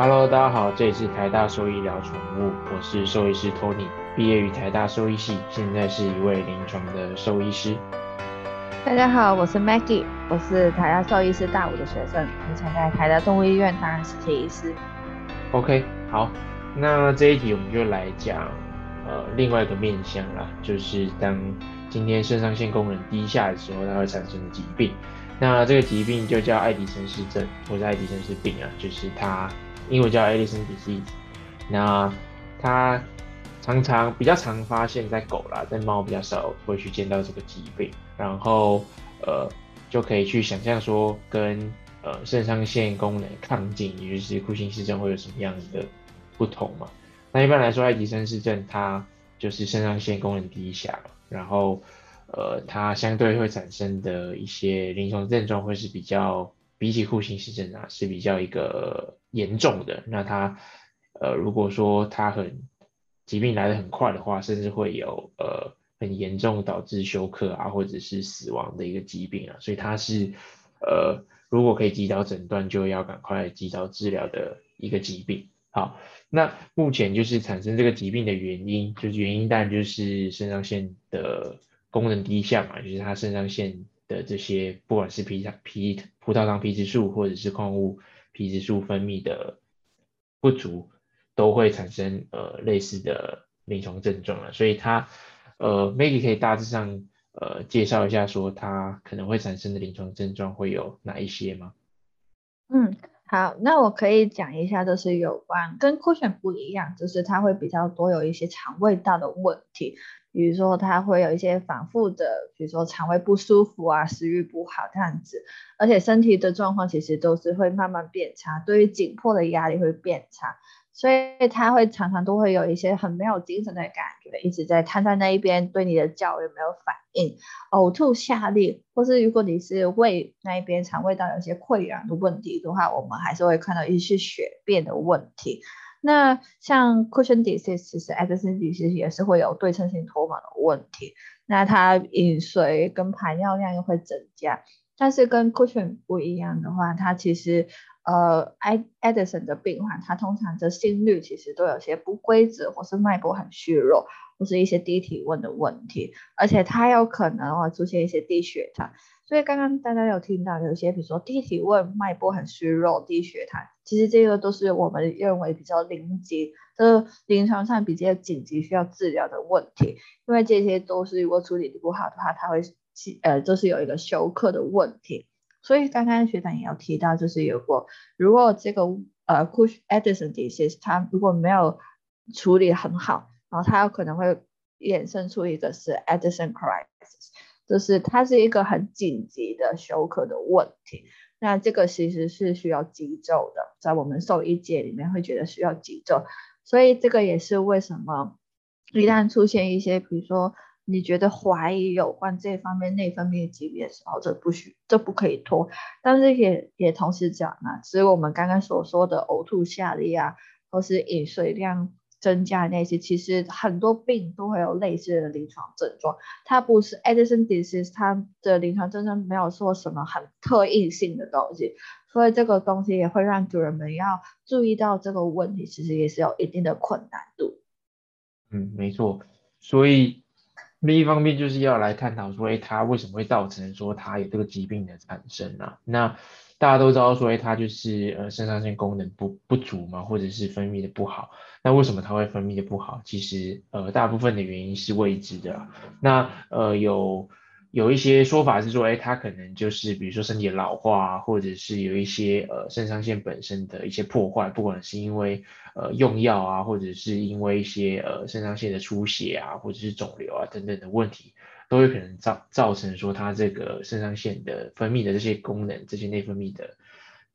Hello，大家好，这里是台大兽医聊宠物，我是兽医师 Tony，毕业于台大兽医系，现在是一位临床的兽医师。大家好，我是 Maggie，我是台大兽医师大五的学生，目前在台大动物医院担任实习医师。OK，好，那这一题我们就来讲呃另外一个面向啦，就是当今天肾上腺功能低下的时候，它会产生的疾病。那这个疾病就叫爱迪生氏症，或者爱迪生氏病啊，就是它英文叫 Addison disease。那它常常比较常发现在狗啦，在猫比较少会去见到这个疾病。然后呃就可以去想象说，跟呃肾上腺功能亢进，也就是库欣氏症会有什么样的不同嘛？那一般来说，爱迪生氏症它就是肾上腺功能低下，然后。呃，它相对会产生的一些临床症状会是比较比起库欣氏症啊，是比较一个严重的。那它呃，如果说它很疾病来的很快的话，甚至会有呃很严重导致休克啊，或者是死亡的一个疾病啊。所以它是呃，如果可以及早诊断，就要赶快及早治疗的一个疾病。好，那目前就是产生这个疾病的原因，就是原因当然就是肾上腺的。功能低下嘛，就是它肾上腺的这些，不管是皮糖、皮葡萄糖皮质素或者是矿物皮质素分泌的不足，都会产生呃类似的临床症状了。所以它呃，Maggie 可以大致上呃介绍一下，说它可能会产生的临床症状会有哪一些吗？嗯，好，那我可以讲一下，就是有关跟酷选不一样，就是它会比较多有一些肠胃道的问题。比如说，它会有一些反复的，比如说肠胃不舒服啊，食欲不好这样子，而且身体的状况其实都是会慢慢变差，对于紧迫的压力会变差，所以他会常常都会有一些很没有精神的感觉，一直在瘫在那一边，对你的叫有没有反应，呕吐、下痢，或是如果你是胃那一边肠胃道有些溃疡的问题的话，我们还是会看到一些血便的问题。那像 cushion disease，其实 Addison disease 也是会有对称性脱毛的问题。那它饮水跟排尿量又会增加，但是跟 cushion 不一样的话，它其实呃，Ad Addison 的病患，他通常的心率其实都有些不规则，或是脉搏很虚弱，或是一些低体温的问题，而且它有可能会出现一些低血糖。所以刚刚大家有听到有些，比如说低体温、脉搏很虚弱、低血糖，其实这个都是我们认为比较临急的临床上比较紧急需要治疗的问题。因为这些都是如果处理的不好的话，它会呃就是有一个休克的问题。所以刚刚学长也有提到，就是有过如果这个呃 Cush Addison disease 它如果没有处理很好，然后它有可能会衍生出一个是 Addison crisis。就是它是一个很紧急的休克的问题，那这个其实是需要急救的，在我们兽医界里面会觉得需要急救，所以这个也是为什么一旦出现一些，比如说你觉得怀疑有关这方面内分泌疾病的时候，这不许这不可以拖，但是也也同时讲啊，只有我们刚刚所说的呕吐、下痢啊，或是饮水量。增加那些，其实很多病都会有类似的临床症状。它不是 Addison disease，它的临床症状没有说什么很特异性的东西，所以这个东西也会让主人们要注意到这个问题，其实也是有一定的困难度。嗯，没错。所以另一方面就是要来探讨说，哎，它为什么会造成说它有这个疾病的产生啊？那大家都知道说，哎，它就是呃肾上腺功能不不足嘛，或者是分泌的不好。那为什么它会分泌的不好？其实呃大部分的原因是未知的。那呃有有一些说法是说，哎，他可能就是比如说身体老化，或者是有一些呃肾上腺本身的一些破坏，不管是因为呃用药啊，或者是因为一些呃肾上腺的出血啊，或者是肿瘤啊等等的问题。都有可能造造成说他这个肾上腺的分泌的这些功能，这些内分泌的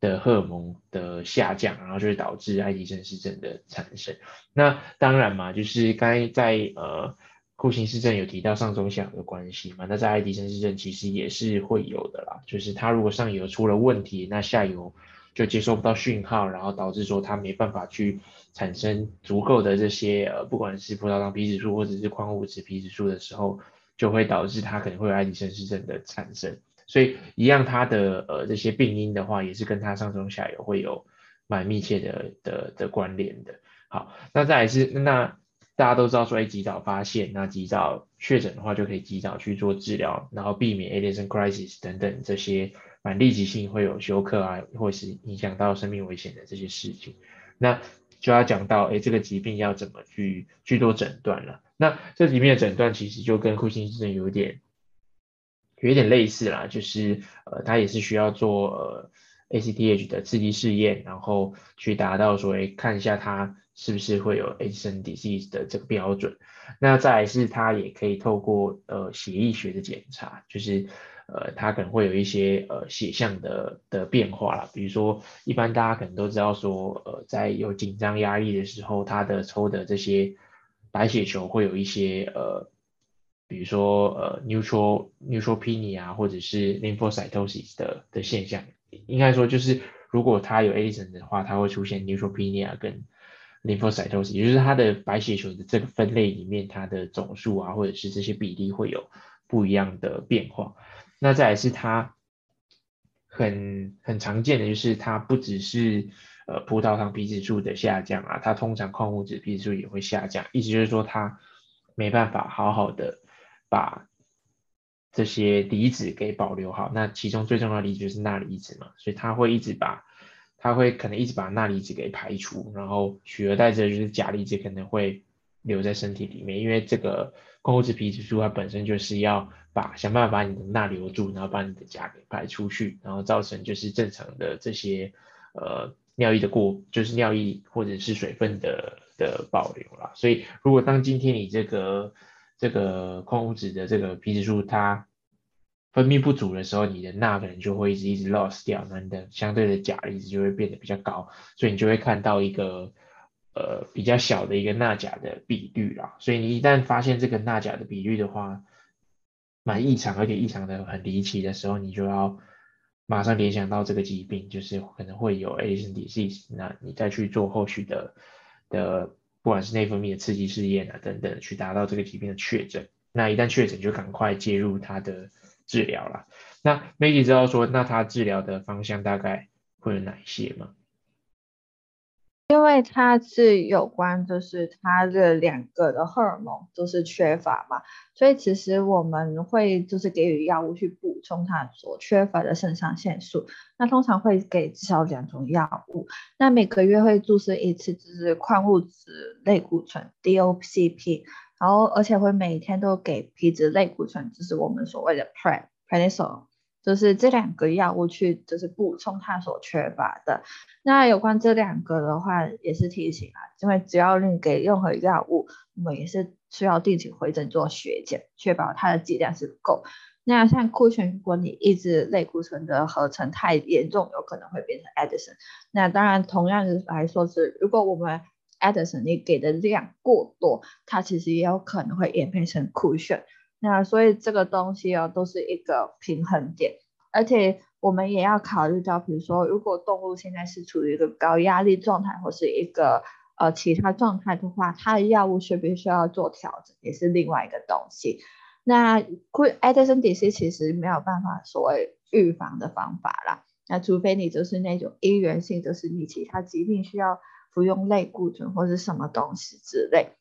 的荷尔蒙的下降，然后就会导致爱迪生氏症的产生。那当然嘛，就是刚才在呃库欣氏症有提到上中下游的关系嘛，那在爱迪生氏症其实也是会有的啦。就是它如果上游出了问题，那下游就接收不到讯号，然后导致说它没办法去产生足够的这些呃不管是葡萄糖皮质素或者是矿物质皮质素的时候。就会导致它可能会有爱迪生氏症的产生，所以一样它的呃这些病因的话，也是跟它上中下游会有蛮密切的的的关联的。好，那再来是那大家都知道说，哎，及早发现，那及早确诊的话，就可以及早去做治疗，然后避免 Addison crisis 等等这些蛮立即性会有休克啊，或是影响到生命危险的这些事情。那就要讲到，哎，这个疾病要怎么去去做诊断了。那这里面的诊断其实就跟库欣症有点有点类似啦，就是呃，它也是需要做呃 ACTH 的刺激试验，然后去达到说，哎，看一下它是不是会有 Addison disease 的这个标准。那再来是它也可以透过呃血液学的检查，就是呃它可能会有一些呃血象的的变化啦，比如说一般大家可能都知道说，呃在有紧张压力的时候，它的抽的这些白血球会有一些呃，比如说呃 neutral neutropenia 或者是 lymphocytosis 的的现象，应该说就是如果它有 a d i s o n 的话，它会出现 neutropenia 跟 lymphocytosis，也就是它的白血球的这个分类里面，它的总数啊或者是这些比例会有不一样的变化。那再来是它很很常见的就是它不只是呃，葡萄糖皮质素的下降啊，它通常矿物质皮质素也会下降，意思就是说它没办法好好的把这些离子给保留好。那其中最重要的离子就是钠离子嘛，所以它会一直把，它会可能一直把钠离子给排除，然后取而代之的就是钾离子可能会留在身体里面，因为这个矿物质皮质素它本身就是要把想办法把你的钠留住，然后把你的钾给排出去，然后造成就是正常的这些呃。尿液的过就是尿液或者是水分的的保留啦，所以如果当今天你这个这个矿物质的这个皮质素它分泌不足的时候，你的钠可能就会一直一直 loss 掉，那你的相对的钾离子就会变得比较高，所以你就会看到一个呃比较小的一个钠钾的比率啦。所以你一旦发现这个钠钾的比率的话蛮异常，而且异常的很离奇的时候，你就要。马上联想到这个疾病，就是可能会有 Addison disease，那你再去做后续的的，不管是内分泌的刺激试验啊等等，去达到这个疾病的确诊。那一旦确诊，就赶快介入它的治疗了。那 Maggie 知道说，那它治疗的方向大概会有哪一些吗？因为它是有关，就是它的两个的荷尔蒙都是缺乏嘛，所以其实我们会就是给予药物去补充它所缺乏的肾上腺素。那通常会给至少两种药物，那每个月会注射一次，就是矿物质类固醇 DOCP，然后而且会每天都给皮质类固醇，就是我们所谓的 Prednisone。就是这两个药物去，就是补充它所缺乏的。那有关这两个的话，也是提醒啊，因为只要你给任何药物，我们也是需要定期回诊做血检，确保它的剂量是够。那像库存，如果你抑制类固醇的合成太严重，有可能会变成 Addison。那当然，同样的来说是，如果我们 Addison 你给的量过多，它其实也有可能会演变成 Cushion，。那所以这个东西哦，都是一个平衡点，而且我们也要考虑到，比如说如果动物现在是处于一个高压力状态，或是一个呃其他状态的话，它的药物是必须要做调整，也是另外一个东西。那会 Addison disease 其实没有办法所谓预防的方法啦，那除非你就是那种因源性，就是你其他疾病需要服用类固醇或是什么东西之类，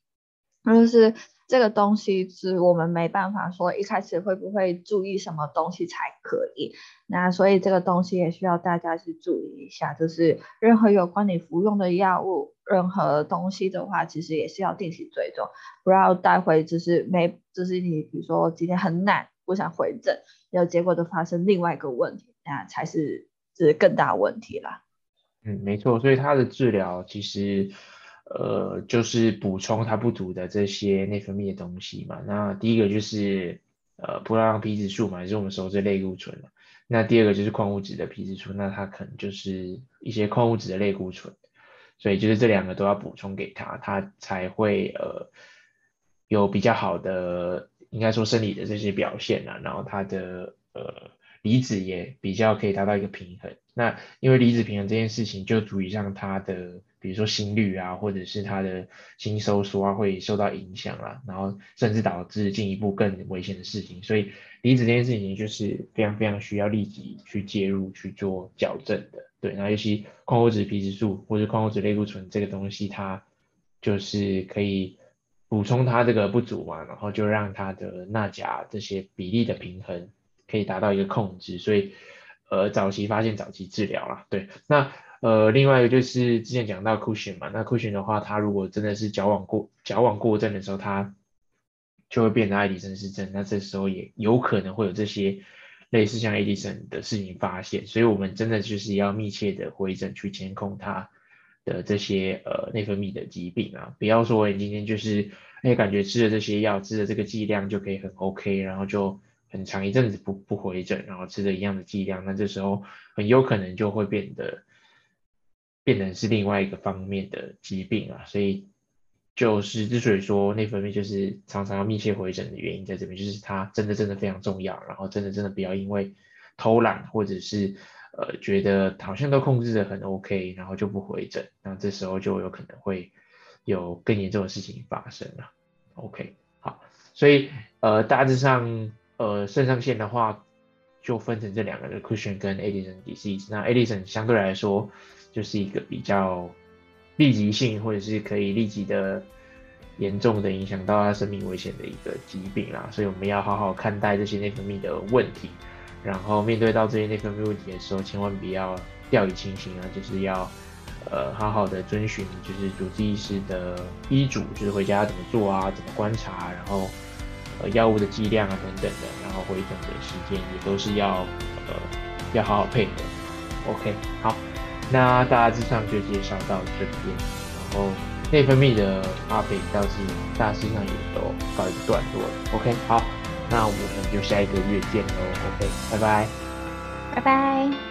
就是。这个东西是我们没办法说一开始会不会注意什么东西才可以，那所以这个东西也需要大家去注意一下，就是任何有关你服用的药物，任何东西的话，其实也是要定期追踪，不要待会就是没，就是你比如说今天很懒，不想回诊，有结果就发生另外一个问题，那才是是更大问题啦。嗯，没错，所以它的治疗其实。呃，就是补充它不足的这些内分泌的东西嘛。那第一个就是呃葡萄糖皮质素嘛，也是我们熟知类固醇那第二个就是矿物质的皮质素，那它可能就是一些矿物质的类固醇。所以就是这两个都要补充给他，他才会呃有比较好的，应该说生理的这些表现啊。然后它的呃离子也比较可以达到一个平衡。那因为离子平衡这件事情，就足以让他的比如说心率啊，或者是他的心收缩啊，会受到影响啊，然后甚至导致进一步更危险的事情。所以离子这件事情就是非常非常需要立即去介入去做矫正的。对，然后尤其矿物质皮质素或者矿物质类固醇这个东西，它就是可以补充它这个不足嘛，然后就让它的钠钾这些比例的平衡可以达到一个控制。所以呃，早期发现，早期治疗啦。对，那。呃，另外一个就是之前讲到 cushion 嘛，那 cushion 的话，它如果真的是矫枉过矫枉过正的时候，它就会变成爱迪生氏症，那这时候也有可能会有这些类似像爱迪生的事情发现，所以我们真的就是要密切的回诊去监控它的这些呃内分泌的疾病啊，不要说你今天就是哎感觉吃了这些药，吃了这个剂量就可以很 OK，然后就很长一阵子不不回诊，然后吃的一样的剂量，那这时候很有可能就会变得。变成是另外一个方面的疾病啊，所以就是之所以说内分泌就是常常要密切回诊的原因在这边，就是它真的真的非常重要，然后真的真的不要因为偷懒或者是呃觉得好像都控制的很 OK，然后就不回诊，那这时候就有可能会有更严重的事情发生了。OK，好，所以呃大致上呃肾上腺的话就分成这两个的 Cushion 跟 Addison disease，那 Addison 相对来说。就是一个比较立即性，或者是可以立即的严重的影响到他生命危险的一个疾病啦，所以我们要好好看待这些内分泌的问题，然后面对到这些内分泌问题的时候，千万不要掉以轻心啊，就是要呃好好的遵循就是主治医师的医嘱，就是回家怎么做啊，怎么观察，然后呃药物的剂量啊等等的，然后回诊的时间也都是要呃要好好配合。OK，好。那大致上就介绍到这边，然后内分泌的阿贝倒是大致上也都告一段落了。OK，好，那我们就下一个月见喽。OK，拜拜，拜拜。